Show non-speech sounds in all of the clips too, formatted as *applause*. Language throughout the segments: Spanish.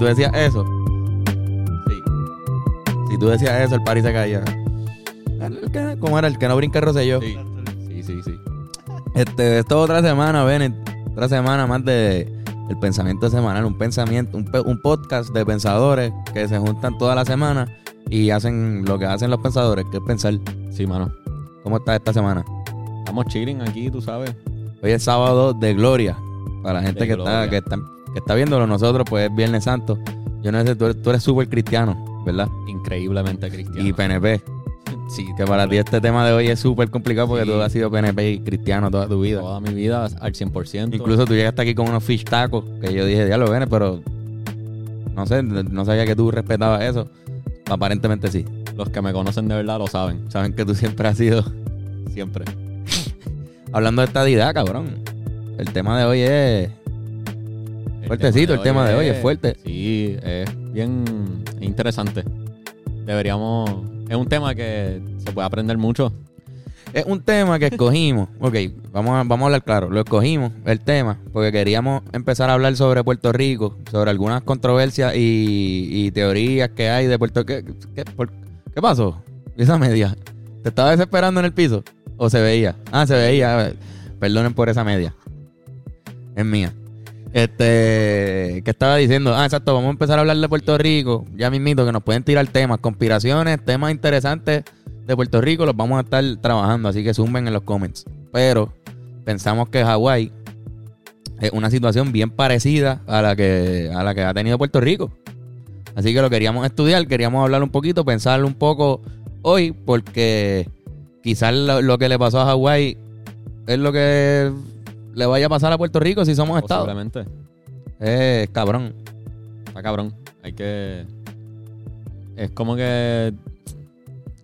tú decías eso, Sí. si tú decías eso, el party se caía. El que- ¿Cómo era? El que no brinca el Rosselló. Sí, sí, sí. sí. Este, esto es otra semana, Bennett. Otra semana más de el pensamiento semanal, un pensamiento, un, pe- un podcast de pensadores que se juntan toda la semana y hacen lo que hacen los pensadores, que es pensar. Sí, mano. ¿Cómo está esta semana? Estamos chilling aquí, tú sabes. Hoy es sábado de gloria. Para la gente De que está, gloria. que está que está viéndolo nosotros, pues es Viernes Santo. Yo no sé, tú eres, tú eres súper cristiano, ¿verdad? Increíblemente cristiano. Y PNP. sí, Que para ti este tema de hoy es súper complicado porque Sí. tú has sido PNP y cristiano toda tu vida. toda mi vida al 100%. Incluso tú llegaste aquí con unos fish tacos que yo dije, ya lo ven, pero no sé, no sabía que tú respetabas eso. Aparentemente sí. los que me conocen de verdad lo saben. Saben que tú siempre has sido. Siempre. *laughs* Hablando de estadidad, cabrón. El tema de hoy es. Fuertecito, el tema de hoy es fuerte. Sí, es bien interesante. Deberíamos. Es un tema que se puede aprender mucho. Es un tema que escogimos. *laughs* ok, vamos a, vamos a hablar claro. Lo escogimos, el tema, porque queríamos empezar a hablar sobre Puerto Rico, sobre algunas controversias y, y teorías que hay de Puerto ¿Qué, qué, por- ¿qué pasó? Esa media. ¿Te estaba desesperando en el piso? ¿O se veía? Ah, se veía. Perdonen por esa media. Es mía. Este, ¿qué estaba diciendo? Ah, exacto, vamos a empezar a hablar de Puerto Rico. Ya mismito que nos pueden tirar temas, conspiraciones, temas interesantes de Puerto Rico, los vamos a estar trabajando, así que zumben en los comments. Pero pensamos que Hawái es una situación bien parecida a la que a la que ha tenido Puerto Rico. Así que lo queríamos estudiar, queríamos hablar un poquito, pensar un poco hoy, porque quizás lo, lo que le pasó a Hawái es lo que le vaya a pasar a Puerto Rico si somos Estado. Posiblemente. Es cabrón. Está cabrón. Hay que. Es como que.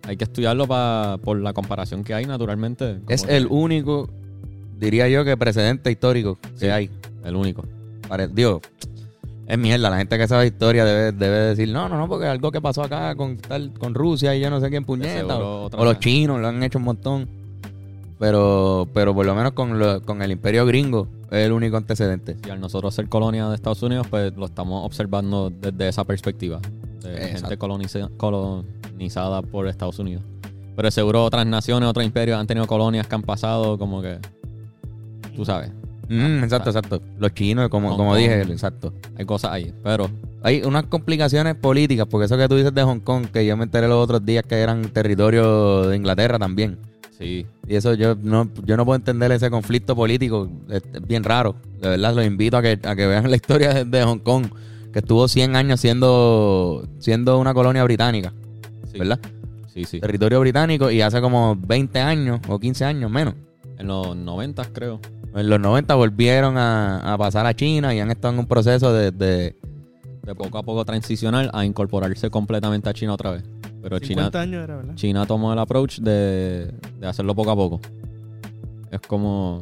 Hay que estudiarlo pa- por la comparación que hay, naturalmente. Es que- el único, diría yo, que precedente histórico que hay. El único. Pare- Digo, es mierda. La gente que sabe historia debe, debe decir, no, no, no, porque algo que pasó acá con, tal, con Rusia y yo no sé quién puñeta. O, los chinos lo han hecho un montón. Pero, pero por lo menos con, lo- con el imperio gringo es el único antecedente. Y al nosotros ser colonia de Estados Unidos, pues lo estamos observando desde esa perspectiva. De gente coloniza- colonizada por Estados Unidos. Pero seguro otras naciones, otros imperios han tenido colonias que han pasado como que... Tú sabes, Mm, exacto, exacto. Los chinos, como, Hong como Kong. dije, exacto. hay cosas ahí. Pero Hay unas complicaciones políticas, porque eso que tú dices de Hong Kong, que yo me enteré los otros días que eran territorio de Inglaterra también. sí, Y eso yo no, yo no puedo entender ese conflicto político. Es, es bien raro. De verdad, los invito a que, a que vean la historia de, de Hong Kong, que estuvo 100 años siendo, siendo una colonia británica, sí. ¿verdad? Sí, sí. Territorio británico y hace como 20 años o 15 años menos. En los 90 creo. En los 90 volvieron a, a pasar a China y han estado en un proceso de... de- De poco a poco transicionar a incorporarse completamente a China otra vez. Pero China, 50 años era, ¿verdad? China tomó el approach de, de hacerlo poco a poco. Es como...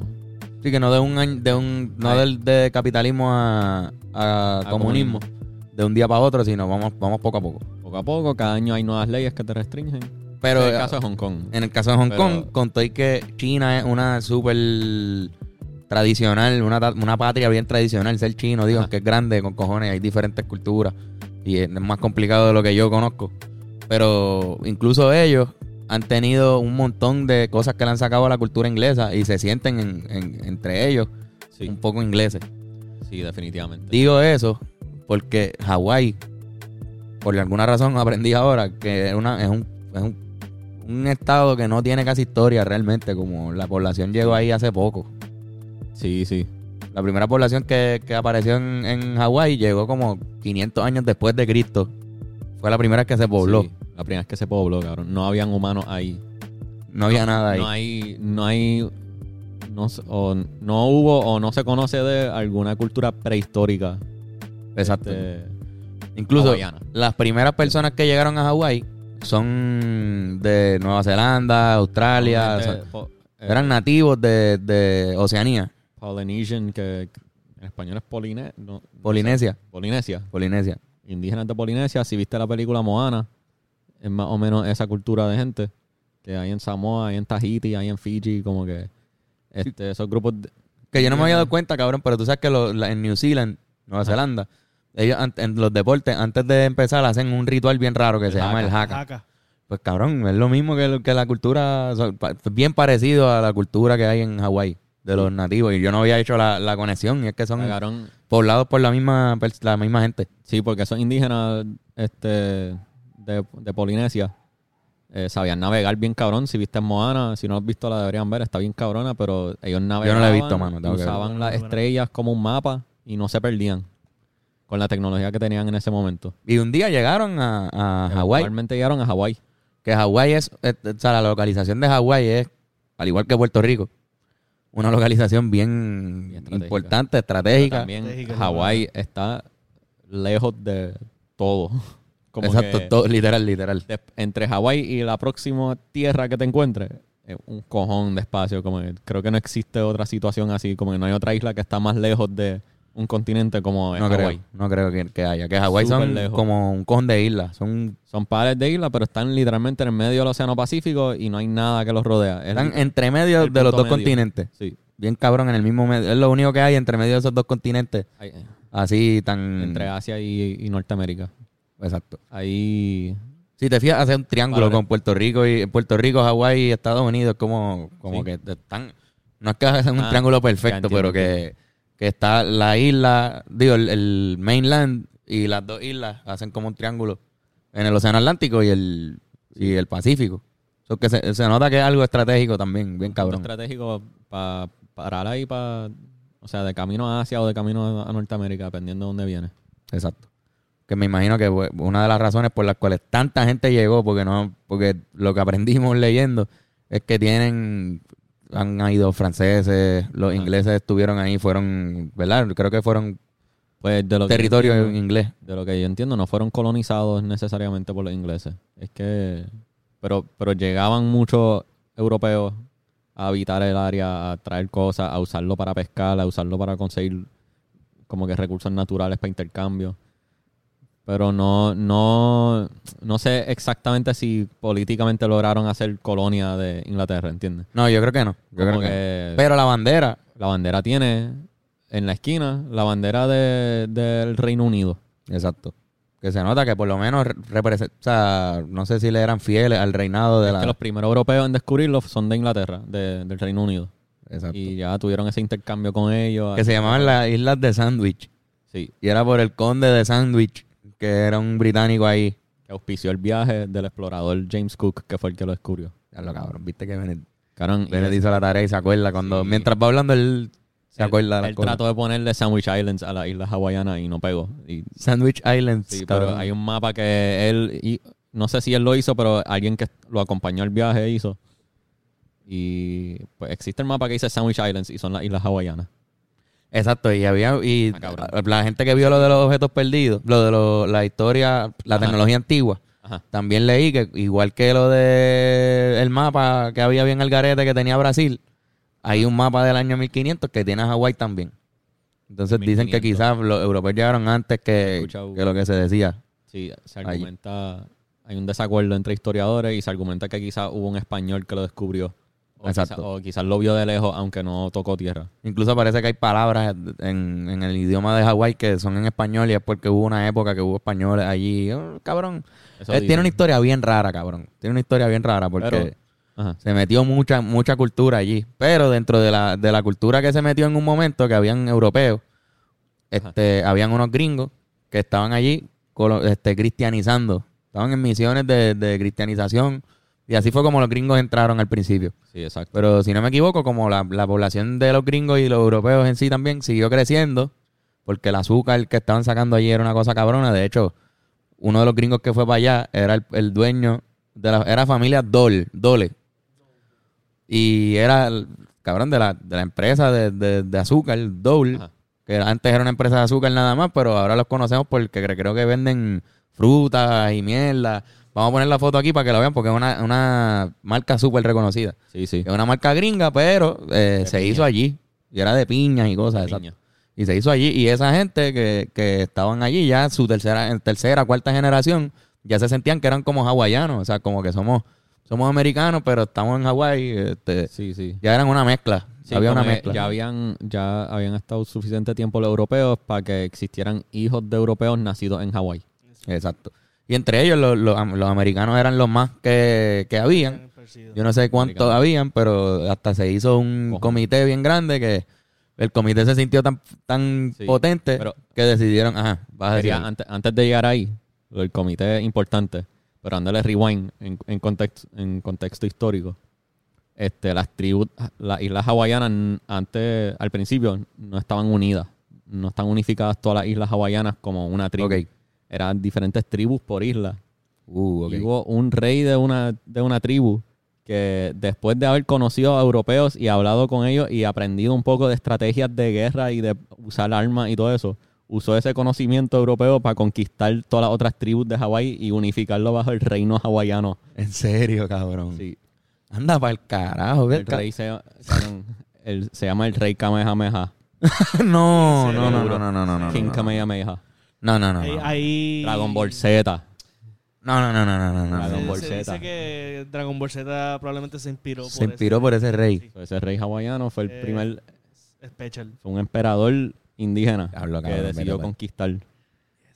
sí, que no de un año, de un, no del de capitalismo a, a A comunismo, de un día para otro, sino vamos, vamos poco a poco. Poco a poco, cada año hay nuevas leyes que te restringen. Pero en el caso de Hong Kong. En el caso de Hong Pero- Kong, conté que China es una súper tradicional, una, una patria bien tradicional. Ser chino, digo, que es grande, con cojones, hay diferentes culturas. Y es más complicado de lo que yo conozco. Pero incluso ellos han tenido un montón de cosas que le han sacado a la cultura inglesa y se sienten en- en- entre ellos Sí, un poco ingleses. sí, definitivamente. Digo eso porque Hawái, por alguna razón aprendí ahora que es, una, es, un, es un, un estado que no tiene casi historia realmente, como la población llegó ahí hace poco. Sí, sí. La primera población que, que apareció en, en Hawái llegó como 500 años después de Cristo. Fue la primera que se pobló. Sí, la primera vez que se pobló, cabrón. No habían humanos ahí. No había nada ahí. No hay, no hay, no, o no hubo o no se conoce de alguna cultura prehistórica. Exacto. este, Incluso hawaiana. las primeras personas que llegaron a Hawái son de Nueva Zelanda, Australia. o sea, Gente, po- eh, eran nativos de, de Oceanía, Polynesian, que en español es Poline, no- no Polinesia. sé, Polinesia. Polinesia. Indígenas de Polinesia. Si viste la película Moana, es más o menos esa cultura de gente que hay en Samoa, hay en Tahiti, hay en Fiji, como que este, esos grupos. de- Que yo no me había dado cuenta, cabrón, pero tú sabes que lo- la- en New Zealand, Nueva. Zelanda, ellos en los deportes, antes de empezar, hacen un ritual bien raro que El se llama el haka. Pues cabrón, es lo mismo que, que la cultura, o sea, pa- bien parecido a la cultura que hay en Hawái de los nativos. Y yo no había hecho la, la conexión, y es que son poblados por la misma, pers- la misma gente. Sí, porque esos indígenas este, de, de Polinesia eh, sabían navegar bien cabrón. Si viste Moana, si no has visto la deberían ver, está bien cabrona, pero ellos navegaban. la he visto, mano, tengo Usaban las estrellas como un mapa y no se perdían con la tecnología que tenían en ese momento. Y un día llegaron a, a Hawái, Actualmente llegaron a Hawái. que Hawái es, eh, o sea, la localización de Hawái es, al igual que Puerto Rico, una localización bien, Bien estratégica. importante, Pero estratégica. también Estratégica, Hawái está lejos de todo. Como *laughs* Exacto, que todo, literal, literal. de- entre Hawái y la próxima tierra que te encuentres, es un cojón de espacio. Como que creo que no existe otra situación así, como que no hay otra isla que está más lejos de un continente como es No creo, Hawái. no creo que, que haya. Que Hawái son lejos. como un cojón de islas. Son, Son pares de islas, pero están literalmente en el medio del Océano Pacífico y no hay nada que los rodea. Es están el- entre medio de los dos medio. continentes. sí, Bien cabrón, en el mismo medio. Es lo único que hay entre medio de esos dos continentes. hay- Así tan... entre Asia y, y Norteamérica. Exacto. Ahí Si te fijas, hace un triángulo con Puerto Rico y Puerto Rico, Hawái y Estados Unidos, como, como Sí. que están. No es que hacen un Ah, triángulo perfecto, pero que, que está la isla, digo, el, el mainland y las dos islas hacen como un triángulo en el Océano Atlántico y el, y el Pacífico. So que se, se nota que es algo estratégico también, bien cabrón. estratégico para parar ahí para, o sea, de camino a Asia o de camino a, a Norteamérica, dependiendo de dónde viene. Exacto. Que me imagino que pues, una de las razones por las cuales tanta gente llegó, porque no, porque lo que aprendimos leyendo es que tienen, han ido franceses, los ingleses estuvieron ahí, fueron, ¿verdad? Creo que fueron Pues de lo que territorio entiendo- inglés. de lo que yo entiendo, no fueron colonizados necesariamente por los ingleses. Es que, pero, pero llegaban muchos europeos a habitar el área, a traer cosas, a usarlo para pescar, a usarlo para conseguir como que recursos naturales para intercambio. Pero no, no, no sé exactamente si políticamente lograron hacer colonia de Inglaterra, ¿entiendes? No, yo creo que no. Yo Como creo que que no. Pero la bandera, la bandera tiene en la esquina la bandera de- del Reino Unido. exacto. Que se nota que por lo menos representa, o sea, no sé si le eran fieles al reinado de Es la... que los primeros europeos en descubrirlo son de Inglaterra, de- del Reino Unido. Exacto. Y ya tuvieron ese intercambio con ellos. Que se llamaban las Islas de Sandwich. Sí, Y era por el conde de Sandwich, que era un británico ahí. que auspició el viaje del explorador James Cook, que fue el que lo descubrió. Ya lo cabrón, viste que Bennett, Cabrón, hizo la tarea y se acuerda cuando, Sí. mientras va hablando, él se acuerda de las Él cosas. trató de ponerle Sandwich Islands a las islas hawaianas y no pegó. Y, Sandwich Islands. sí, cabrón. pero hay un mapa que él, y, no sé si él lo hizo, pero alguien que lo acompañó al viaje hizo. Y pues existe el mapa que dice Sandwich Islands y son las islas hawaianas. Exacto, y había y Ah, la gente que vio lo de los objetos perdidos, lo de lo- la historia, la Ajá. tecnología antigua, Ajá. también leí que igual que lo de el mapa que había bien el garete que tenía Brasil, hay un mapa del año 1500 que tiene a Hawái también. Entonces dicen que 1500. quizás los europeos llegaron antes que, que lo que se decía. Sí, se Allí. argumenta, hay un desacuerdo entre historiadores y se argumenta que quizás hubo un español que lo descubrió. O Exacto. quizás, o quizás lo vio de lejos, aunque no tocó tierra. Incluso parece que hay palabras en, en el idioma de Hawái que son en español y es porque hubo una época que hubo españoles allí. Oh, cabrón. Eso Él dicen. tiene una historia bien rara, cabrón. Tiene una historia bien rara porque Pero- Ajá. se metió mucha mucha cultura allí. Pero dentro de la, de la cultura que se metió en un momento, que habían europeos, este, habían unos gringos que estaban allí este, cristianizando. Estaban en misiones de, de cristianización. Y así fue como los gringos entraron al principio. Sí, exacto. Pero si no me equivoco, como la, la población de los gringos y los europeos en sí también siguió creciendo, porque el azúcar que estaban sacando allí era una cosa cabrona. De hecho, uno de los gringos que fue para allá era el, el dueño de la era familia Dole, Dole. Y era el cabrón de la, de la empresa de, de- de azúcar, Dole, Ajá. que antes era una empresa de azúcar nada más, pero ahora los conocemos porque cre- creo que venden frutas y mierda. Vamos a poner la foto aquí para que la vean porque es una, una marca súper reconocida. Sí, sí. Es una marca gringa, pero eh, se piña. hizo allí. Y era de piñas y cosas, Piña. exacto. Y se hizo allí. Y esa gente que, que estaban allí ya, su tercera, en tercera, cuarta generación, ya se sentían que eran como hawaianos. O sea, como que somos somos americanos, pero estamos en Hawái. Este, Sí, sí. ya eran una mezcla. Sí, Había una mezcla. Ya habían, ya habían estado suficiente tiempo los europeos para que existieran hijos de europeos nacidos en Hawái. Exacto. Y entre ellos los, los, am- los americanos eran los más que, que habían. Yo no sé cuántos habían, pero hasta se hizo un Ojo. comité bien grande que el comité se sintió tan, tan Sí, potente pero- que decidieron, ajá, vas a decir antes, antes de llegar ahí, del comité es importante, pero dándole rewind en, en, contexto, en contexto histórico. Este, las tribus, las islas hawaianas antes, al principio, no estaban unidas. No están unificadas todas las islas hawaianas como una tribu. Ok. Eran diferentes tribus por isla. Uh. Y hubo un rey de una, de una tribu que después de haber conocido a europeos y hablado con ellos y aprendido un poco de estrategias de guerra y de usar armas y todo eso, usó ese conocimiento europeo para conquistar todas las otras tribus de Hawái y unificarlo bajo el reino hawaiano. En serio, cabrón. Sí. Anda para el carajo. El rey se, se llama el rey Kamehameha. *laughs* no, no, no, no, no, no, no, no, King. Kamehameha. No, no, no. Ahí, No, ahí- Dragon Ball Z. no, no, no, no, no, no, no. Dragon se, Ball se Z. dice que Dragon Ball Z probablemente se inspiró por Se inspiró por ese rey. Sí. Ese rey hawaiano fue el Eh, primer, Special. fue un emperador indígena que cabrón, decidió conquistar.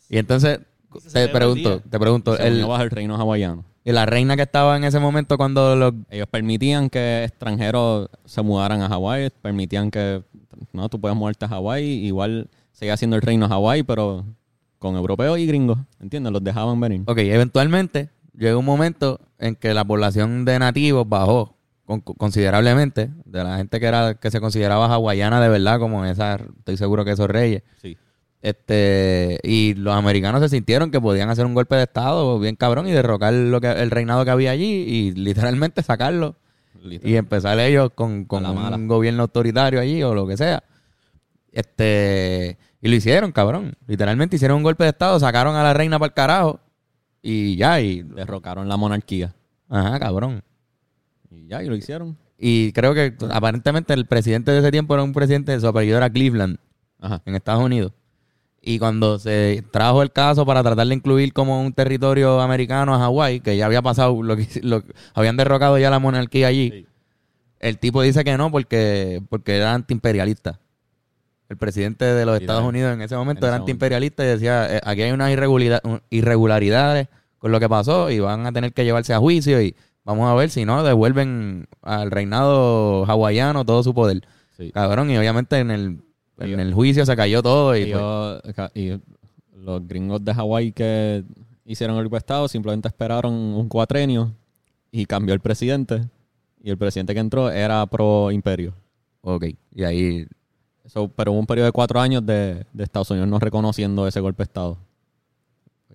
Y entonces, se te celebra el pregunto, día. te pregunto, Se el, unió bajo el reino hawaiano. y la reina que estaba en ese momento cuando los... Ellos permitían que extranjeros se mudaran a Hawái, permitían que no tú puedes moverte a Hawái, igual seguía siendo el reino Hawái, pero con europeos y gringos, ¿entiendes? Los dejaban venir. Ok, eventualmente llegó un momento en que la población de nativos bajó con- considerablemente de la gente que era que se consideraba hawaiana de verdad como esa estoy seguro que esos reyes Sí. este y los americanos se sintieron que podían hacer un golpe de estado bien cabrón y derrocar lo que el reinado que había allí y literalmente sacarlo y empezar ellos con, con mala. un gobierno autoritario allí o lo que sea. Este, y lo hicieron, cabrón. Literalmente hicieron un golpe de estado, sacaron a la reina para el carajo y ya, y Derrocaron la monarquía. ajá, cabrón. Y ya, y lo hicieron. Y creo que aparentemente el presidente de ese tiempo era un presidente, su apellido era Cleveland, Ajá. en Estados Unidos. Y cuando se trajo el caso para tratar de incluir como un territorio americano a Hawái, que ya había pasado, lo que lo- habían derrocado ya la monarquía allí, Sí. el tipo dice que no porque, porque era antiimperialista. El presidente de los Estados. Unidos en ese momento En era antiimperialista y decía, eh, aquí hay unas irregularidades con lo que pasó y van a tener que llevarse a juicio y vamos a ver si no devuelven al reinado hawaiano todo su poder. Sí. Cabrón, y obviamente en el, en el juicio se cayó todo y y los gringos de Hawái que hicieron el estado simplemente esperaron un cuatrenio y cambió el presidente. Y el presidente que entró era pro imperio. ok, y ahí So, pero hubo un periodo de cuatro años de, de Estados Unidos no reconociendo ese golpe de Estado.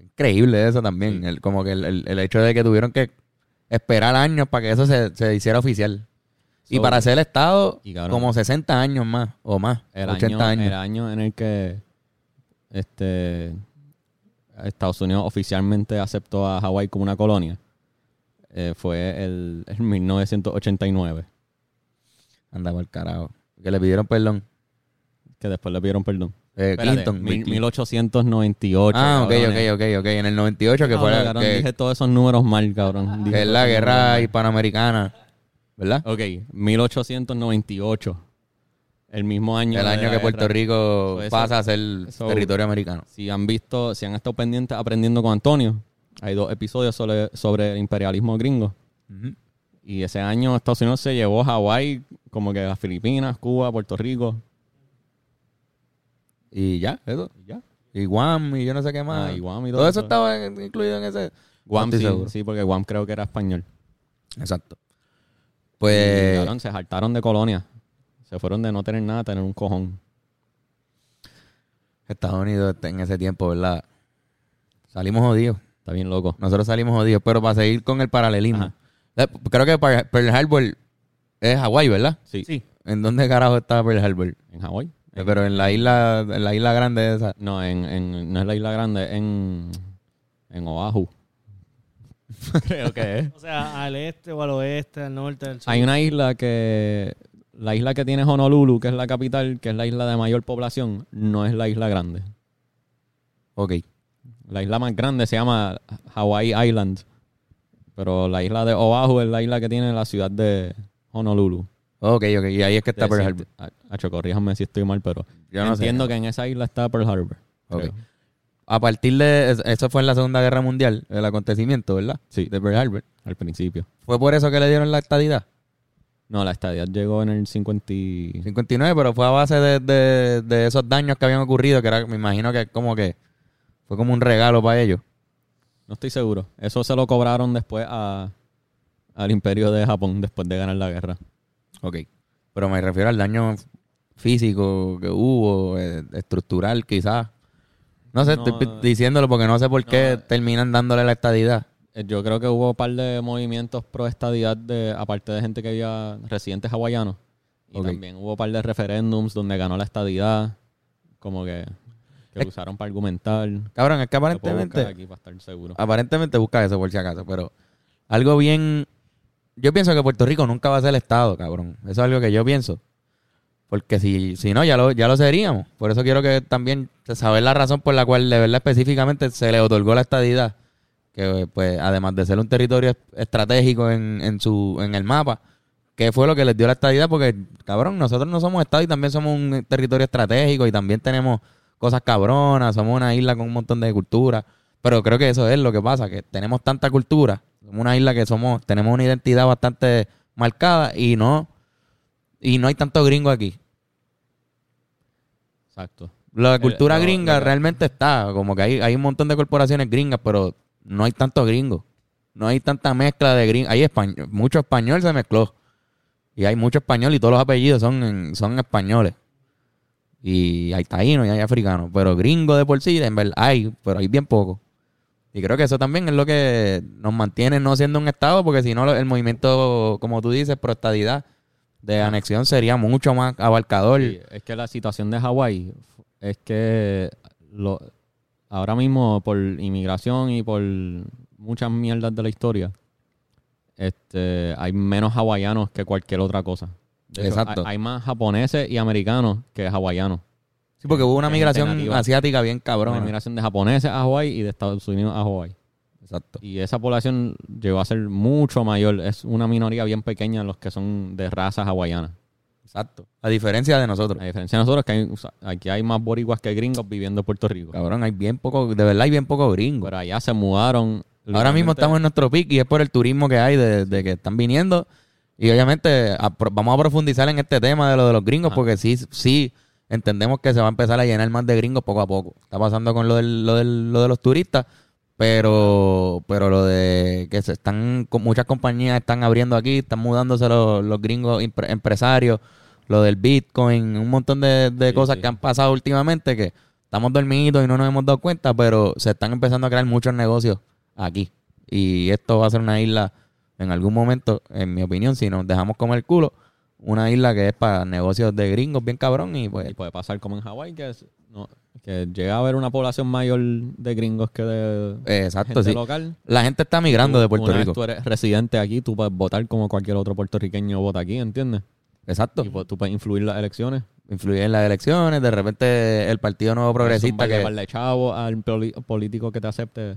increíble eso también, el, como que el, el- el hecho de que tuvieron que esperar años para que eso se, se hiciera oficial. y para ser Estado, y cabrón, como 60 años más o más, el 80 año, años. el año en el que este Estados Unidos oficialmente aceptó a Hawái como una colonia eh, fue el, el 1989, Anda por carajo. Que le pidieron perdón. Que después le pidieron perdón. Eh, Espérate, Clinton. mil- Bill Clinton. 1898. Ah, ok, cabrones. ok, ok, ok. En el 98 que Ah, fue la, cabrón, que, dije todos esos números mal, cabrón. Dije que es todos la esos guerra hispanoamericana. ¿Verdad? Ok, 1898. El mismo año. el de año la que Puerto guerra. Rico eso- pasa a ser territorio americano. Si han visto, si han estado pendientes aprendiendo con Antonio, hay dos episodios sobre, sobre el imperialismo gringo. Y ese año Estados Unidos se llevó a Hawái, como que a Filipinas, Cuba, Puerto Rico. Y ya, eso. Y ya. Y Guam y yo no sé qué más. Ah, y Guam y todo, todo eso eso. estaba en- incluido en ese. Guam sí, seguro. sí, porque Guam creo que era español. Exacto. Y, Pues. cabrón, se saltaron de colonia. Se fueron de no tener nada a tener un cojón. Estados Unidos en ese tiempo, ¿verdad? Salimos jodidos. Está bien loco. Nosotros salimos jodidos. Pero para seguir con el paralelismo. Ajá. Eh, Creo que Pearl Pearl Harbor es Hawái, ¿verdad? Sí, Sí. ¿En dónde carajo está Pearl Harbor? en Hawái. Eh, Pero en la isla, en la isla grande esa. No, en, en, no es la isla grande, en, en Oahu. *laughs* Creo que es. O sea, al este o al oeste, al norte, al sur. Hay una isla que. La isla que tiene Honolulu, que es la capital, que es la isla de mayor población, no es la isla grande. Ok. La isla más grande se llama Hawaii Island. Pero la isla de Oahu es la isla que tiene la ciudad de Honolulu. Ok, ok. Y ahí es que está Pearl Harbor. a- Hacho, corríjanme si estoy mal, pero Yo no sé. entiendo que en esa isla está Pearl Harbor. Ok. creo. A partir de... es- Eso fue en la Segunda Guerra Mundial, el acontecimiento, ¿verdad? Sí. De Pearl Harbor. Al principio. ¿Fue por eso que le dieron la estadidad? No, la estadía llegó en el 50 y... 59, pero fue a base de, de- de esos daños que habían ocurrido, que era, me imagino que como que fue como un regalo para ellos. No estoy seguro. Eso se lo cobraron después a, al imperio de Japón después de ganar la guerra. Ok. Pero me refiero al daño físico que hubo, eh, estructural quizás. No sé, No, estoy diciéndolo porque no sé por qué no. terminan dándole la estadidad. Eh, Yo creo que hubo un par de movimientos pro estadidad de, aparte de gente que había residentes hawaianos. Y también hubo un par de referéndums donde ganó la estadidad. Como que, que Es- usaron para argumentar. Cabrón, es que aparentemente, aquí para estar seguro. aparentemente busca eso por si acaso, pero algo bien... Yo pienso que Puerto Rico nunca va a ser Estado, cabrón. Eso es algo que yo pienso. Porque si, si no, ya lo, ya lo seríamos. Por eso quiero que también saber la razón por la cual de verdad específicamente se le otorgó la estadidad. Que pues además de ser un territorio es- estratégico en, en, su, en el mapa, ¿qué fue lo que les dio la estadidad? Porque, cabrón, nosotros no somos Estado y también somos un territorio estratégico y también tenemos cosas cabronas, somos una isla con un montón de cultura. Pero creo que eso es lo que pasa, que tenemos tanta cultura, somos una isla que somos, tenemos una identidad bastante marcada y no, y no hay tanto gringo aquí. Exacto. La El- cultura gringa realmente está, como que hay, hay un montón de corporaciones gringas, pero no hay tanto gringo. No hay tanta mezcla de gringos. Hay español, mucho español se mezcló. Y hay mucho español y todos los apellidos son, en- son españoles. Y hay taínos y hay africanos. Pero gringo de por sí, en verdad, hay, pero hay bien poco. Y creo que eso también es lo que nos mantiene no siendo un estado, porque si no, el movimiento, como tú dices, pro estadidad de anexión sería mucho más abarcador. Sí, es que la situación de Hawái es que lo, ahora mismo por inmigración y por muchas mierdas de la historia, este, hay menos hawaianos que cualquier otra cosa. De hecho, Exacto. Hay, hay más japoneses y americanos que hawaianos. Sí, porque hubo una migración asiática bien Una cabrona. inmigración de japoneses a Hawái y de Estados Unidos a Hawái. Exacto. Y esa población llegó a ser mucho mayor. Es una minoría bien pequeña los que son de razas hawaianas. Exacto. A diferencia de nosotros. A diferencia de nosotros, que hay, o sea, aquí hay más boricuas que gringos viviendo en Puerto Rico. Cabrón, hay bien poco, de verdad hay bien poco gringo. Pero allá se mudaron. Ahora mismo estamos en nuestro pick y es por el turismo que hay de, de que están viniendo. Y obviamente a- vamos a profundizar en este tema de lo de los gringos porque sí, sí entendemos que se va a empezar a llenar más de gringos poco a poco. Está pasando con lo, del, lo, del- lo de los turistas, pero pero lo de que se están muchas compañías están abriendo aquí, están mudándose los, los gringos impre- empresarios, lo del Bitcoin, un montón de, de Sí, cosas sí. que han pasado últimamente que estamos dormidos y no nos hemos dado cuenta, pero se están empezando a crear muchos negocios aquí. Y esto va a ser una isla, en algún momento, en mi opinión, si nos dejamos comer el culo, una isla que es para negocios de gringos bien cabrón y pues Y puede pasar como en Hawái, que, es- no, que llega a haber una población mayor de gringos que de eh, exacto, gente sí. local. La gente está migrando de Puerto Una vez Rico. tú eres residente aquí, tú puedes votar como cualquier otro puertorriqueño vota aquí, ¿entiendes? Exacto. Y pues, tú puedes influir en las elecciones. Influir en las elecciones, de repente el Partido Nuevo Progresista que... Llevarle chavo al político que te acepte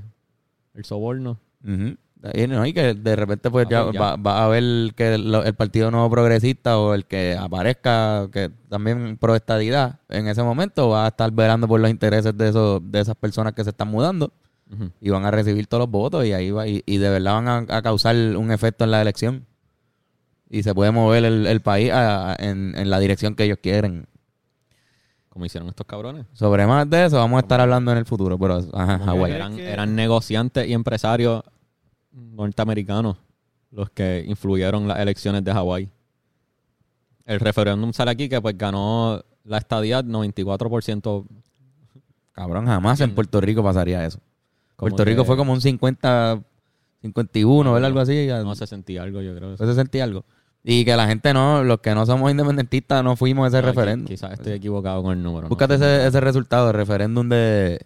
el soborno. Ujú. Y, no, y que de repente pues Ah, ya pues ya. va, va a ver que lo- el Partido Nuevo Progresista o el que aparezca que también pro estadidad en ese momento va a estar velando por los intereses de esos de esas personas que se están mudando y van a recibir todos los votos y ahí va y, y de verdad van a, a causar un efecto en la elección. Y se puede mover el, el país a- a- en, en la dirección que ellos quieren. Como hicieron estos cabrones. sobre más de eso vamos a estar hablando en el futuro pero ajá, eran, eran negociantes y empresarios norteamericanos los que influyeron las elecciones de Hawái. El referéndum sale aquí que pues ganó la estadía 94%. cabrón jamás en Puerto Rico pasaría eso Como Puerto Rico fue como un 50 51 ¿verdad? algo así ya- No se sentía algo, yo creo. Se sentía algo. Y que la gente no, los que no somos independentistas no fuimos a ese No, referéndum. qui- Quizás estoy equivocado con el número. ¿no? Búscate ese, ese resultado, referéndum de...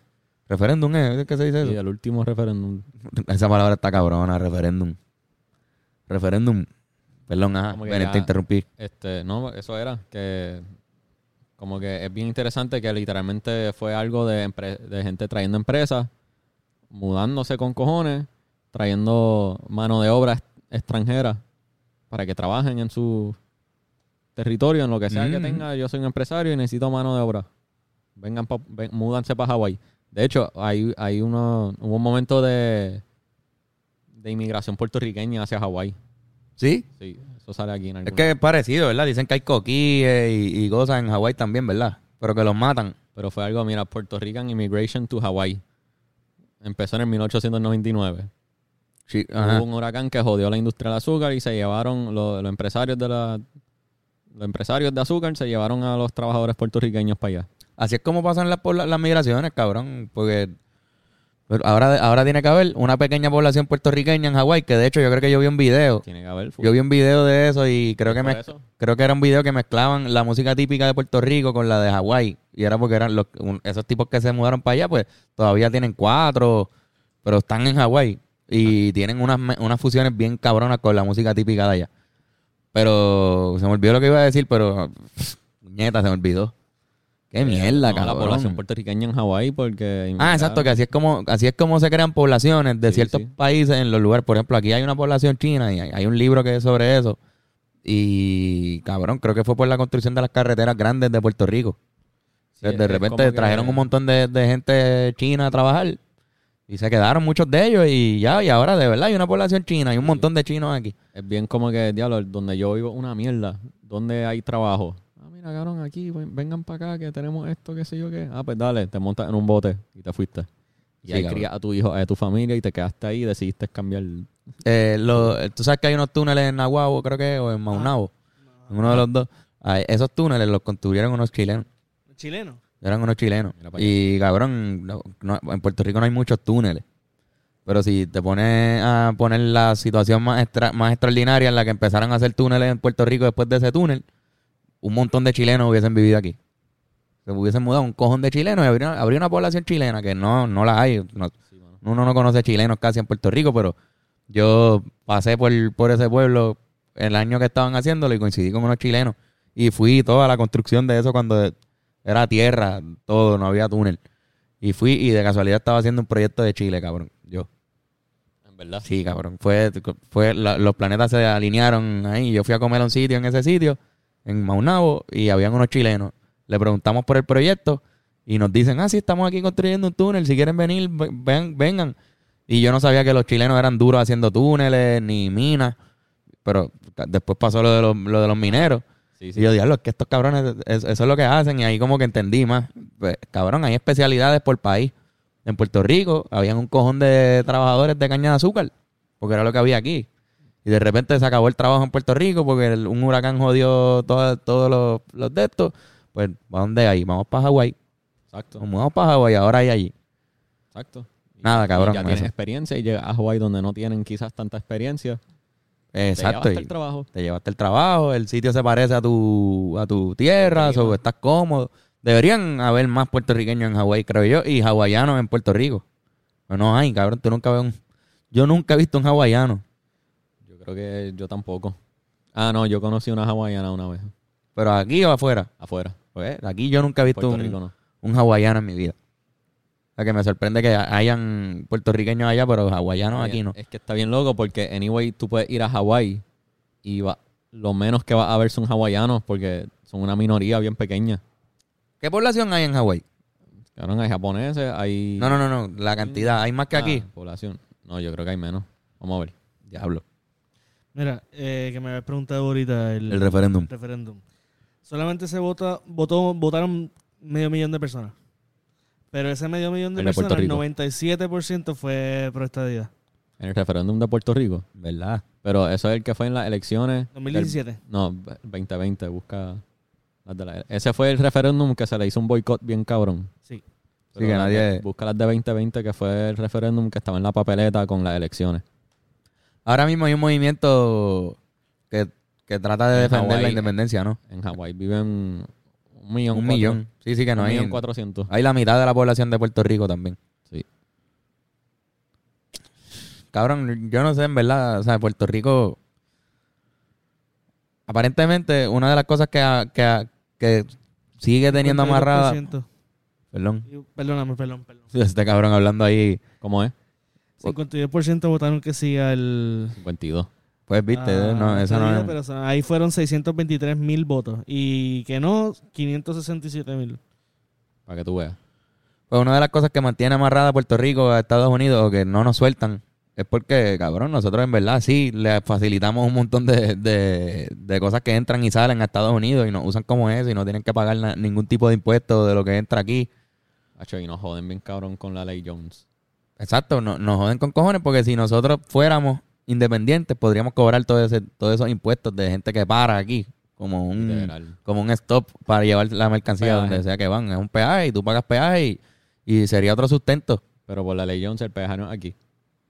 ¿Referéndum es? ¿Qué se dice Sí, eso? el último referéndum. Esa palabra está cabrona, referéndum. Referéndum. Perdón, ajá, ven, ya- te interrumpí. Este, no, eso era que como que es bien interesante que literalmente fue algo de, gente trayendo empresas, mudándose con cojones trayendo mano de obra extranjera para que trabajen en su territorio, en lo que sea que Mm. tenga. Yo soy un empresario y necesito mano de obra. Vengan, pa, ven- múdanse para Hawái. De hecho, hay, hay uno, hubo un momento de, de inmigración puertorriqueña hacia Hawái. ¿Sí? Sí, eso sale aquí en Es algún- que es parecido, ¿verdad? Dicen que hay coquíes y, y cosas en Hawái también, ¿verdad? Pero que los matan. Pero fue algo, mira, Puerto Rican Immigration to Hawaii. Empezó en el 1899. Sí, ajá. Hubo un huracán que jodió la industria del azúcar y se llevaron los, los empresarios de la los empresarios de azúcar se llevaron a los trabajadores puertorriqueños para allá. Así es como pasan las, las migraciones, cabrón. Porque ahora, ahora tiene que haber una pequeña población puertorriqueña en Hawái, que de hecho yo creo que yo vi un video. Tiene que haber. full. Yo vi un video de eso y creo que me, eso. creo que era un video que mezclaban la música típica de Puerto Rico con la de Hawái. Y era porque eran los, un- esos tipos que se mudaron para allá, pues todavía tienen cuatro, pero están en Hawái. Y tienen unas, unas fusiones bien cabronas con la música típica de allá. Pero se me olvidó lo que iba a decir, pero *laughs* puñeta, se me olvidó. Qué mierda, No, La cabrón. población puertorriqueña en Hawái porque... Ah, exacto, que así es como así es como se crean poblaciones de Sí, ciertos sí. países en los lugares. Por ejemplo, aquí hay una población china y hay, hay un libro que es sobre eso. Y cabrón, creo que fue por la construcción de las carreteras grandes de Puerto Rico. Sí, de repente que- trajeron un montón de, de gente china a trabajar y se quedaron muchos de ellos y ya, y ahora de verdad hay una población china, hay un montón de chinos aquí. Es bien como que, diablo, donde yo vivo una mierda. Donde hay trabajo. Mira, cabrón, aquí, ven- vengan para acá que tenemos esto, qué sé yo qué. Ah, pues dale, te montas en un bote y te fuiste. Y Sí, ahí cabrón. crías a tu hijo, a tu familia y te quedaste ahí y decidiste cambiar. Eh, lo- Tú sabes que hay unos túneles en Nahuabo, creo que, o en Maunabo, en uno de los dos. Esos túneles los construyeron unos chilenos. Chileno. Eran unos chilenos. Y cabrón, no- no- en Puerto Rico no hay muchos túneles. Pero si te pones a poner la situación más, extra- más extraordinaria en la que empezaron a hacer túneles en Puerto Rico después de ese túnel, un montón de chilenos hubiesen vivido aquí. Se hubiesen mudado un cojón de chilenos y habría, habría una población chilena que no, no la hay. No- uno no conoce chilenos casi en Puerto Rico, pero yo pasé por, por ese pueblo el año que estaban haciéndolo y coincidí con unos chilenos. Y fui toda la construcción de eso cuando era tierra, todo, no había túnel. Y fui y de casualidad estaba haciendo un proyecto de Chile, cabrón. Yo. En verdad. Sí, cabrón. Fue, fue la- los planetas se alinearon ahí. Yo fui a comer a un sitio en ese sitio, en Maunabo, y habían unos chilenos. Le preguntamos por el proyecto y nos dicen, ah, sí, estamos aquí construyendo un túnel. Si quieren venir, ve- ven- vengan. Y yo no sabía que los chilenos eran duros haciendo túneles ni minas. Pero después pasó lo de los, lo de los mineros. Sí, Y sí. yo, diablo, es que estos cabrones, es- eso es lo que hacen. Y ahí como que entendí más. Pues, cabrón, hay especialidades por país. En Puerto Rico habían un cojón de trabajadores de caña de azúcar, porque era lo que había aquí. Y de repente se acabó el trabajo en Puerto Rico porque el- un huracán jodió todo- todos los, los de estos. Pues, ¿para dónde hay? Vamos para Hawái. Exacto. Nos mudamos para Hawái, ahora hay allí. Exacto. Y- Nada, y cabrón, ya eso. tienes experiencia y llegas a Hawái donde no tienen quizás tanta experiencia. Exacto. Te llevaste y el trabajo. te llevaste el trabajo, el sitio se parece a tu, a tu tierra, so, estás cómodo. Deberían haber más puertorriqueños en Hawái, creo yo, y hawaianos en Puerto Rico. Pero no hay, cabrón, tú nunca ves un... Yo nunca he visto un hawaiano, creo que yo tampoco. Ah, no, yo conocí una hawaiana una vez. pero aquí o afuera. Afuera. Pues, aquí yo nunca he visto Puerto un, Rico no. un hawaiano en mi vida. O sea, que me sorprende que hayan puertorriqueños allá, pero hawaianos aquí no. Es que está bien loco porque, anyway, tú puedes ir a Hawái y va, lo menos que va a ver son hawaianos porque son una minoría bien pequeña. ¿Qué población hay en Hawái? Cabrón, hay japoneses, hay... No, no, no, no, la cantidad, hay más que Ah, aquí. población. No, yo creo que hay menos. Vamos a ver. Diablo. Mira, eh, que me habías preguntado ahorita el, El referéndum. referéndum. Solamente se vota, votó, votaron medio millón de personas. Pero ese medio millón de El de Puerto personas, Rico. 97% fue pro estadidad. En el referéndum de Puerto Rico. ¿Verdad? Pero eso es el que fue en las elecciones... 2017. del- no, 2020, busca... las de la- ese fue el referéndum que se le hizo un boicot bien cabrón. Sí. Sí, que las nadie- busca las de 2020 que fue el referéndum que estaba en la papeleta con las elecciones. Ahora mismo hay un movimiento que, que trata de En defender la independencia, ¿no? En Hawái viven un millón. Un cuatro- millón. Sí, sí, que no un hay. millón cuatrocientos. Hay la mitad de la población de Puerto Rico también. Sí. Cabrón, yo no sé, en verdad, o sea, Puerto Rico. Aparentemente, una de las cosas que, que, que sigue teniendo amarrada. 52%. Perdón. Perdóname, perdón, perdón. Este cabrón hablando ahí. ¿Cómo es? 52% votaron que sí al... 52. Pues viste, a no, Estados no es- pero o sea, ahí fueron 623 mil votos. Y que no, 567 mil. Para que tú veas. Pues una de las cosas que mantiene amarrada a Puerto Rico a Estados Unidos que no nos sueltan es porque, cabrón, nosotros en verdad sí le facilitamos un montón de, de, de cosas que entran y salen a Estados Unidos y nos usan como eso y no tienen que pagar na- ningún tipo de impuesto de lo que entra aquí. Hacho, y nos joden bien cabrón con la ley Jones. Exacto, no- nos joden con cojones porque si nosotros fuéramos independientes podríamos cobrar todo ese, todos esos impuestos de gente que para aquí como un, Literal. como un stop para llevar la mercancía Peaje. donde sea que van. Es un peaje y tú pagas peaje y, y sería otro sustento. Pero por la ley Jones el peaje no es aquí.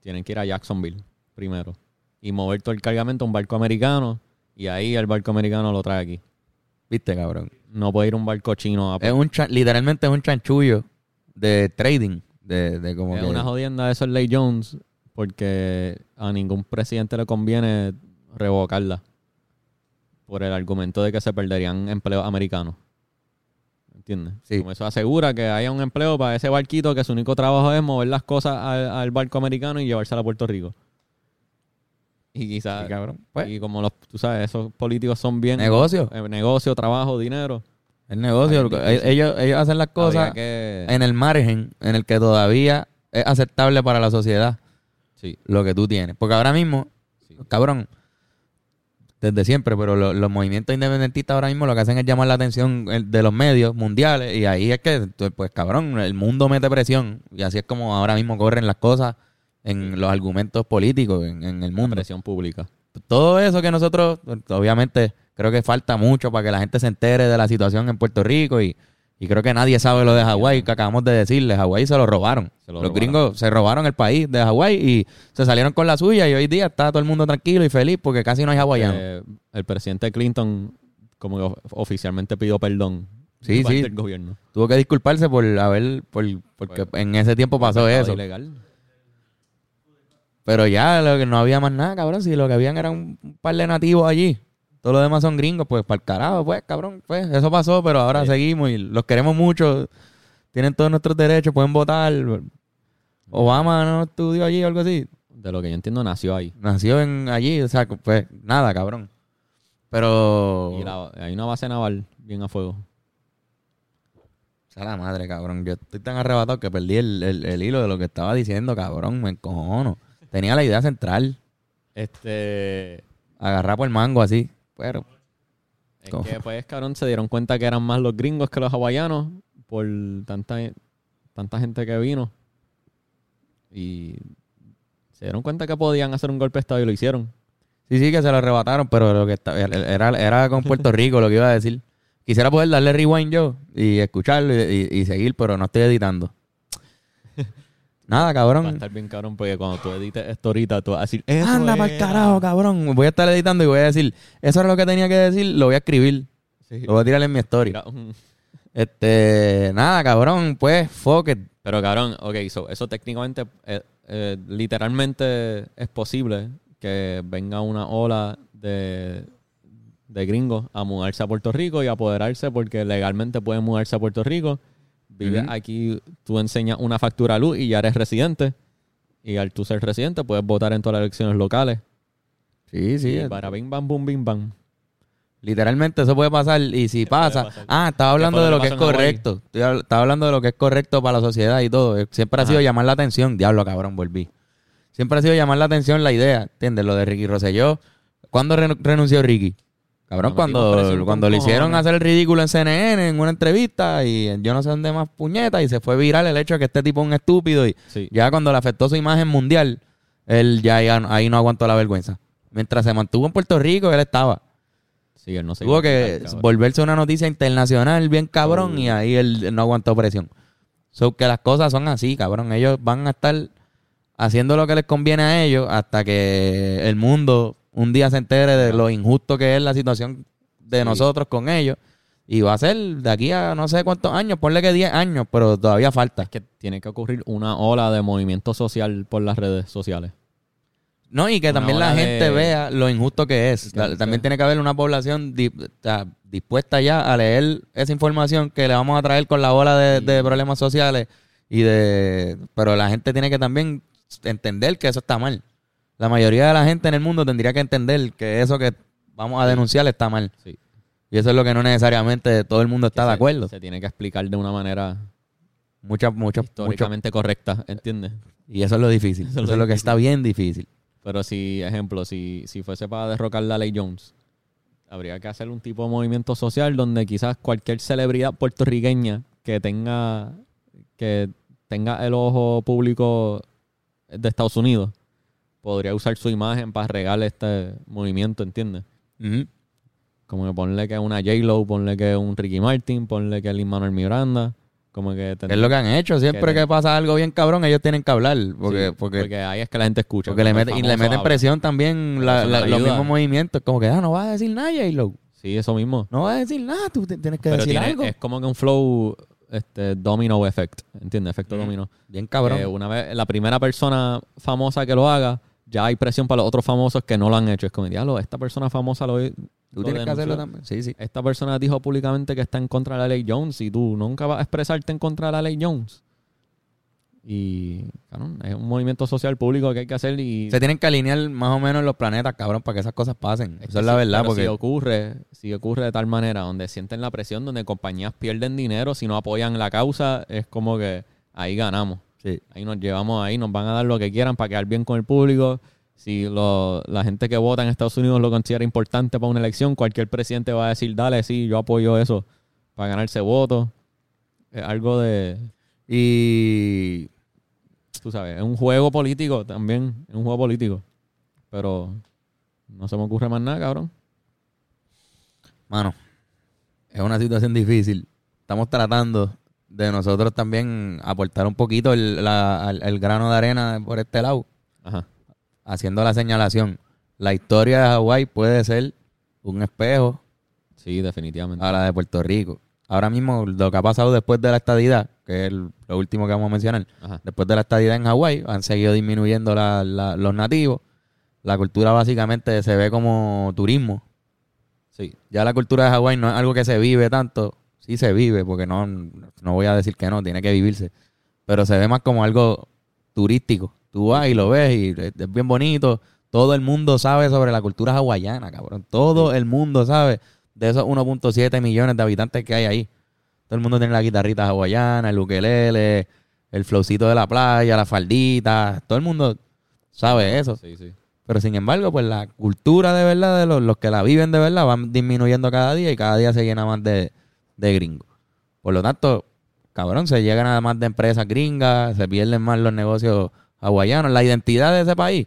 Tienen que ir a Jacksonville primero. Y mover todo el cargamento a un barco americano. Y ahí el barco americano lo trae aquí. ¿Viste, cabrón? No puede ir un barco chino a... Es un literalmente es un chanchullo de trading. De, de como Es que- una jodienda eso es ley Jones. Porque a ningún presidente le conviene revocarla. Por el argumento de que se perderían empleos americanos. ¿Entiendes? Sí. Como eso asegura que haya un empleo para ese barquito que su único trabajo es mover las cosas al, al barco americano y llevársela a Puerto Rico. Y quizás... Sí. Pues, y como los, tú sabes, esos políticos son bien... negocio. eh, negocio, trabajo, dinero. El negocio. Ay, ellos, ellos hacen las cosas que... en el margen en el que todavía es aceptable para la sociedad Sí, lo que tú tienes. Porque ahora mismo, sí. cabrón, desde siempre, pero lo- los movimientos independentistas ahora mismo lo que hacen es llamar la atención de los medios mundiales y ahí es que, pues cabrón, el mundo mete presión y así es como ahora mismo corren las cosas en los argumentos políticos en, en el mundo. Presión pública. Todo eso que nosotros, obviamente, creo que falta mucho para que la gente se entere de la situación en Puerto Rico y, y creo que nadie sabe lo de Hawái que acabamos de decirle. Hawái se lo robaron. Se lo Los robaron. gringos se robaron el país de Hawái y se salieron con la suya y hoy día está todo el mundo tranquilo y feliz porque casi no hay hawaianos. Eh, el presidente Clinton como que of- oficialmente pidió perdón Sí, sí. del gobierno. Tuvo que disculparse por haber, por, porque en ese tiempo pasó eso. ilegal. Pero ya lo que no había más nada, cabrón. Si lo que habían era un par de nativos allí. Todos los demás son gringos, pues para el carajo, pues, cabrón. Pues eso pasó, pero ahora Sí. seguimos y los queremos mucho. Tienen todos nuestros derechos, pueden votar. Obama no estudió allí o algo así. De lo que yo entiendo, nació ahí. Nació en allí, o sea, pues nada, cabrón. Pero. Y la- hay una base naval bien a fuego. sea la madre, cabrón. Yo estoy tan arrebatado que perdí el, el- el hilo de lo que estaba diciendo, cabrón. Me encojono. Tenía la idea central. Este. Agarrar por el mango así. Pero. Es ¿Cómo? que, pues, cabrón, se dieron cuenta que eran más los gringos que los hawaianos por tanta, tanta gente que vino. Y se dieron cuenta que podían hacer un golpe de estado y lo hicieron. Sí, sí, que se lo arrebataron, pero lo que está- era, era con Puerto *laughs* Rico lo que iba a decir. Quisiera poder darle rewind yo y escucharlo y, y- y seguir, pero no estoy editando. *laughs* Nada, Va a cabrón. estar bien cabrón porque cuando tú edites esto ahorita, tú vas a decir, Anda para el era". carajo, cabrón. Voy a estar editando y voy a decir, eso era lo que tenía que decir, lo voy a escribir. Sí. Lo voy a tirar en mi story. Este, nada, cabrón, pues, fuck it. Pero cabrón, ok, so, eso técnicamente, eh, eh, literalmente es posible que venga una ola de, de gringos a mudarse a Puerto Rico y apoderarse porque legalmente pueden mudarse a Puerto Rico. Vives aquí, tú enseñas una factura a luz y ya eres residente. Y al tú ser residente puedes votar en todas las elecciones locales. Sí, sí. y para bim bam bum bim bam. Literalmente eso puede pasar y si pasa... Ah, estaba hablando de lo que es correcto. Estaba hablando de lo que es correcto para la sociedad y todo. Eh, Siempre ha sido llamar la atención. Diablo, cabrón, volví. Siempre ha sido llamar la atención la idea. ¿Entiendes? Lo de Ricky Rosselló. ¿Cuándo re- renunció Ricky? Cabrón, cuando, cuando le hicieron hacer el ridículo en CNN en una entrevista y yo no sé dónde más puñeta y se fue viral el hecho de que este tipo es un estúpido y Sí. ya cuando le afectó su imagen mundial, él ya, ahí no aguantó la vergüenza. Mientras se mantuvo en Puerto Rico, él estaba. Sí, él no se Tuvo que volverse una noticia internacional bien cabrón Oh. y ahí él no aguantó presión. So que las cosas son así, cabrón. Ellos van a estar haciendo lo que les conviene a ellos hasta que el mundo un día se entere de lo injusto que es la situación de Sí. nosotros con ellos. Y va a ser de aquí a no sé cuántos años, ponle que 10 años, pero todavía falta. Es que tiene que ocurrir una ola de movimiento social por las redes sociales. No, y que Una también la gente de- vea lo injusto que es. Que- también que- tiene que haber una población di- dispuesta ya a leer esa información que le vamos a traer con la ola de, Sí. de problemas sociales y de... Pero la gente tiene que también entender que eso está mal. La mayoría de la gente en el mundo tendría que entender que eso que vamos a denunciar está mal. Sí. Y eso es lo que no necesariamente todo el mundo está de acuerdo. Se tiene que explicar de una manera muchas, muchas. históricamente correcta, ¿entiendes? Y eso es lo difícil. Eso Eso es lo que está bien difícil. Pero si, ejemplo, si, si fuese para derrocar la ley Jones, habría que hacer un tipo de movimiento social donde quizás cualquier celebridad puertorriqueña que tenga que tenga el ojo público de Estados Unidos podría usar su imagen para regar este movimiento, ¿entiendes? Como que ponle que es una J-Lo, ponle que es un Ricky Martin, ponle que es Lin Manuel Miranda, como que... Es lo que han hecho. Siempre Que pasa algo bien cabrón, ellos tienen que hablar. Porque, Sí, porque, ahí es que la gente escucha. porque le meten, y le meten habla. presión también la- la- los mismos movimientos. Como que, ah, no vas a decir nada, J-Lo. Sí, eso mismo. No vas a decir nada, tú tienes que Pero decir tiene- algo. es como que un flow este, domino effect, ¿entiendes? Efecto Mm. domino. Bien cabrón. Que una vez la primera persona famosa que lo haga, ya hay presión para los otros famosos que no lo han hecho. Es como, diablo, esta persona famosa lo, tú lo tienes que hacerlo también. Sí, sí. Esta persona dijo públicamente que está en contra de la ley Jones y tú nunca vas a expresarte en contra de la ley Jones. Y, cabrón, es un movimiento social público que hay que hacer y... Se tienen que alinear más o menos los planetas, cabrón, para que esas cosas pasen. Es Eso es la sí, verdad. Porque si ocurre, si ocurre de tal manera, donde sienten la presión, donde compañías pierden dinero, si no apoyan la causa, es como que ahí ganamos. Sí. Ahí nos llevamos ahí, nos van a dar lo que quieran para quedar bien con el público. Si lo- la gente que vota en Estados Unidos lo considera importante para una elección, cualquier presidente va a decir, dale, sí, yo apoyo eso para ganarse votos. Es algo de, Y tú sabes, es un juego político también, es un juego político. Pero no se me ocurre más nada, cabrón. Mano, es una situación difícil. Estamos tratando de nosotros también aportar un poquito el, la- el grano de arena por este lado, Ajá. haciendo la señalación. La historia de Hawái puede ser un espejo Sí, definitivamente. a la de Puerto Rico. Ahora mismo, lo que ha pasado después de la estadidad, que es el- lo último que vamos a mencionar, Ajá. después de la estadidad en Hawái, han seguido disminuyendo la- la- los nativos. La cultura básicamente se ve como turismo. Sí. Ya la cultura de Hawái no es algo que se vive tanto. Sí se vive, porque no, no voy a decir que no, tiene que vivirse. Pero se ve más como algo turístico. Tú vas y lo ves y es bien bonito. Todo el mundo sabe sobre la cultura hawaiana, cabrón. Todo el mundo sabe de esos 1.7 millones de habitantes que hay ahí. Todo el mundo tiene la guitarrita hawaiana, el ukelele, el flowcito de la playa, la faldita. Todo el mundo sabe eso. Sí, sí. Pero sin embargo, pues la cultura de verdad de los, los que la viven de verdad van disminuyendo cada día y cada día se llena más de, de gringos. Por lo tanto, cabrón, se llegan a más de empresas gringas, se pierden más los negocios hawaianos. La identidad de ese país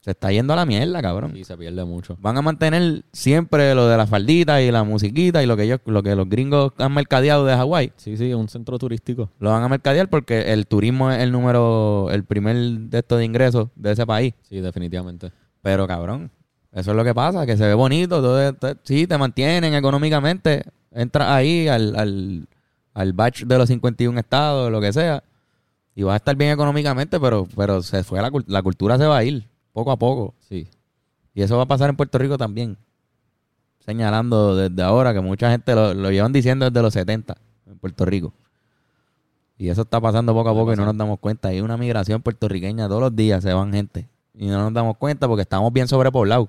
se está yendo a la mierda, cabrón. Sí, se pierde mucho. Van a mantener siempre lo de la faldita y la musiquita y lo que ellos, lo que los gringos han mercadeado de Hawái. Sí, sí, es un centro turístico. Lo van a mercadear porque el turismo es el número, el primer de estos de ingresos de ese país. Sí, definitivamente. Pero cabrón, eso es lo que pasa, que se ve bonito, todo esto, sí, te mantienen económicamente, entras ahí al, al, al batch de los 51 estados, lo que sea, y vas a estar bien económicamente, pero, pero se fue la, la cultura se va a ir poco a poco. Sí. Y eso va a pasar en Puerto Rico también. Señalando desde ahora que mucha gente lo, lo llevan diciendo desde los 70 en Puerto Rico. Y eso está pasando poco a poco y no nos damos cuenta. Hay una migración puertorriqueña todos los días, se van gente. Y no nos damos cuenta porque estamos bien sobrepoblados.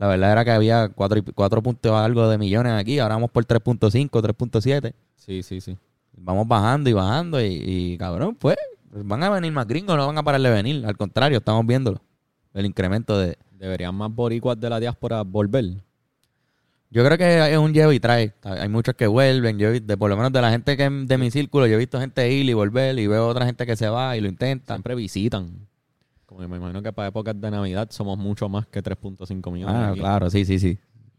La verdad era que había 4, cuatro puntos algo de millones aquí, ahora vamos por 3.5, 3.7. Sí, sí, sí. Vamos bajando y bajando y, y, cabrón, pues van a venir más gringos, no van a parar de venir. Al contrario, estamos viéndolo. El incremento de, Deberían más boricuas de la diáspora volver. Yo creo que es un llevo y trae. Hay muchos que vuelven. Yo, de, por lo menos de la gente que de mi círculo, yo he visto gente ir y volver y veo otra gente que se va y lo intenta. Siempre visitan. Como me imagino que para épocas de Navidad somos mucho más que 3.5 millones. Ah, aquí. claro, sí, sí, sí.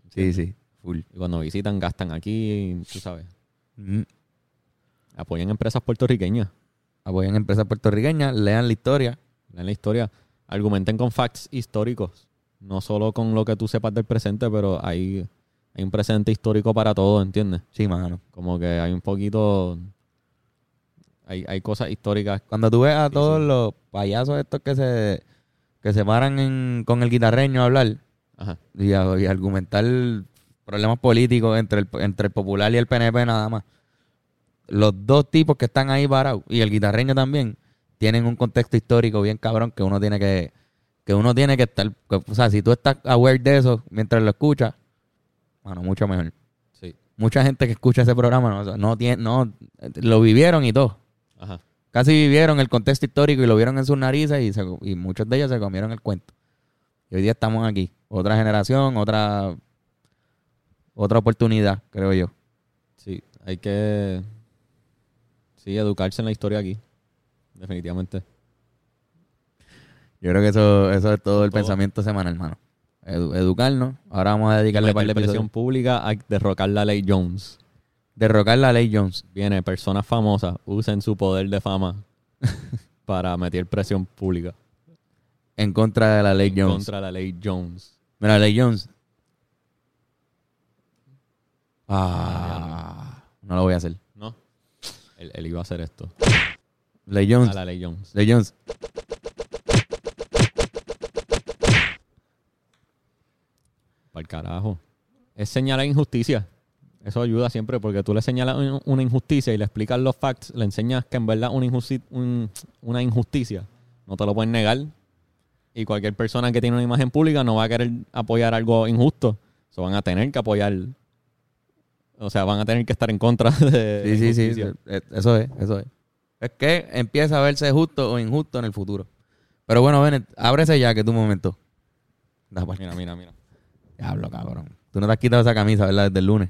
Sí, sí. Full. Y cuando visitan, gastan aquí, tú sabes. Mm. Apoyan empresas puertorriqueñas. Apoyan empresas puertorriqueñas, lean la historia. Lean la historia. Argumenten con facts históricos. No solo con lo que tú sepas del presente, pero hay, hay un presente histórico para todo, ¿entiendes? Sí, mano. Como que hay un poquito... Hay, hay cosas históricas. Cuando tú ves a Sí, todos sí. los payasos estos que se que se paran en- con el guitarreño a hablar Ajá. y, a, y a argumentar problemas políticos entre el, entre el popular y el PNP nada más. Los dos tipos que están ahí parados y el guitarreño también tienen un contexto histórico bien cabrón que uno tiene que, que uno tiene que estar, o sea, si tú estás aware de eso mientras lo escuchas, bueno, mucho mejor. Sí. Mucha gente que escucha ese programa no, no tiene, no, lo vivieron y todo. Ajá. Casi vivieron el contexto histórico y lo vieron en sus narices y, se- y muchos de ellos se comieron el cuento. Y hoy día estamos aquí. Otra generación, otra, otra oportunidad, creo yo. Sí, hay que sí, educarse en la historia aquí. Definitivamente. Yo creo que eso, eso es todo el Todo. pensamiento semanal, hermano. Edu- educarnos. Ahora vamos a dedicarle para el presión pública a derrocar la ley Jones. Derrocar la ley Jones. Viene, personas famosas usen su poder de fama *laughs* para meter presión pública En contra de la ley Jones. contra la ley Jones. Mira, la ley Jones. Ah, no lo voy a hacer. No, él, él iba a hacer esto. Ley Jones. A la ley Jones. Ley Jones. Para el carajo. Es señalar injusticia. Eso ayuda siempre porque tú le señalas un- una injusticia y le explicas los facts, le enseñas que en verdad una, injusti- un- una injusticia no te lo pueden negar. Y cualquier persona que tiene una imagen pública no va a querer apoyar algo injusto. So van a tener que apoyar. O sea, van a tener que estar en contra *laughs* de Sí, sí, sí. injusticia. Eh, Eso es, eso es. Es que empieza a verse justo o injusto en el futuro. Pero bueno, Bennett, ábrese ya que tu momento. Da. Mira, mira, mira. Diablo, cabrón. Tú no te has quitado esa camisa, ¿verdad? Desde el lunes.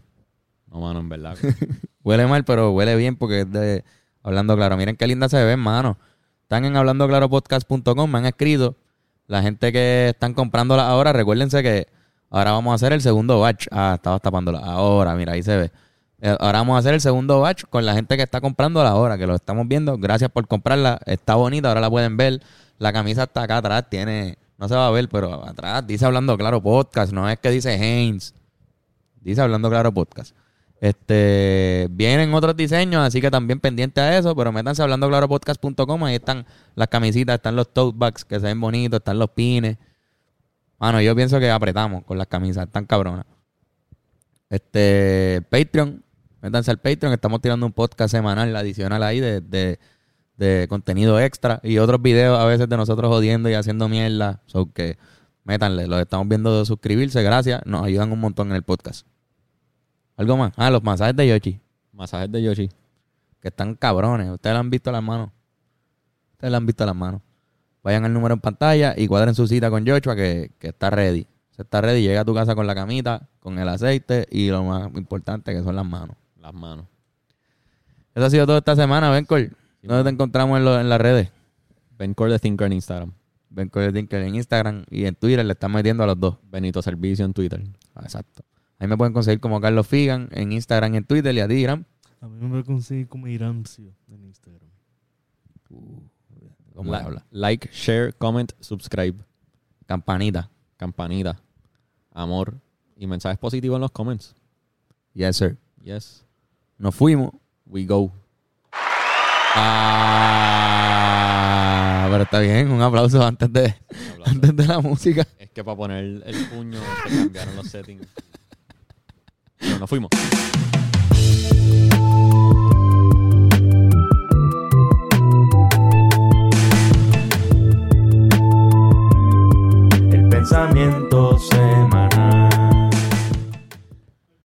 No, mano, en verdad. *laughs* Huele mal, pero huele bien porque es de Hablando Claro. Miren qué linda se ve, mano. Están en hablandoclaropodcast.com, me han escrito. La gente que están comprándola ahora, recuérdense que ahora vamos a hacer el segundo batch. Ah, estaba tapándola. Ahora, mira, ahí se ve. Eh, Ahora vamos a hacer el segundo batch con la gente que está comprándola ahora, que lo estamos viendo. Gracias por comprarla. Está bonita, ahora la pueden ver. La camisa está acá atrás, tiene, no se va a ver, pero atrás dice Hablando Claro Podcast, no es que dice Haynes. Dice Hablando Claro Podcast. Este, vienen otros diseños, así que también pendiente a eso, pero métanse a hablandoclaropodcast.com, ahí están las camisitas, están los tote bags que se ven bonitos, están los pines. Mano, yo pienso que apretamos con las camisas, están cabronas. Este, Patreon, métanse al Patreon, estamos tirando un podcast semanal adicional ahí de, de, de contenido extra y otros videos a veces de nosotros jodiendo y haciendo mierda. So que métanle, los estamos viendo suscribirse, gracias, nos ayudan un montón en el podcast. ¿Algo más? Ah, los masajes de Yoshi, Masajes de Yoshi. que están cabrones. Ustedes le han visto las manos. Ustedes le han visto las manos. Vayan al número en pantalla y cuadren su cita con Joshua que, que está ready. Se está ready, llega a tu casa con la camita, con el aceite y lo más importante que son las manos. Las manos. Eso ha sido todo esta semana, Bencor. ¿Dónde te encontramos en, lo- en las redes? Bencor de Thinker en Instagram. Bencor Tinker en Instagram y en Twitter le están metiendo a los dos. Benito Servicio en Twitter. Ah, Exacto. Ahí me pueden conseguir como Carlos Figan en Instagram en Twitter y a ti, Irán. A mí me a conseguir como Irancio en Instagram. ¿Cómo La- habla? Like, share, comment, subscribe. Campanita. Campanita. Amor. Y mensajes positivos en los comments. Yes, sir. Yes. Nos fuimos. We go. Ah, pero está bien. Un aplauso antes de, antes de la música. Es que para poner el puño se cambiaron los settings. Pero nos fuimos. El pensamiento semanal.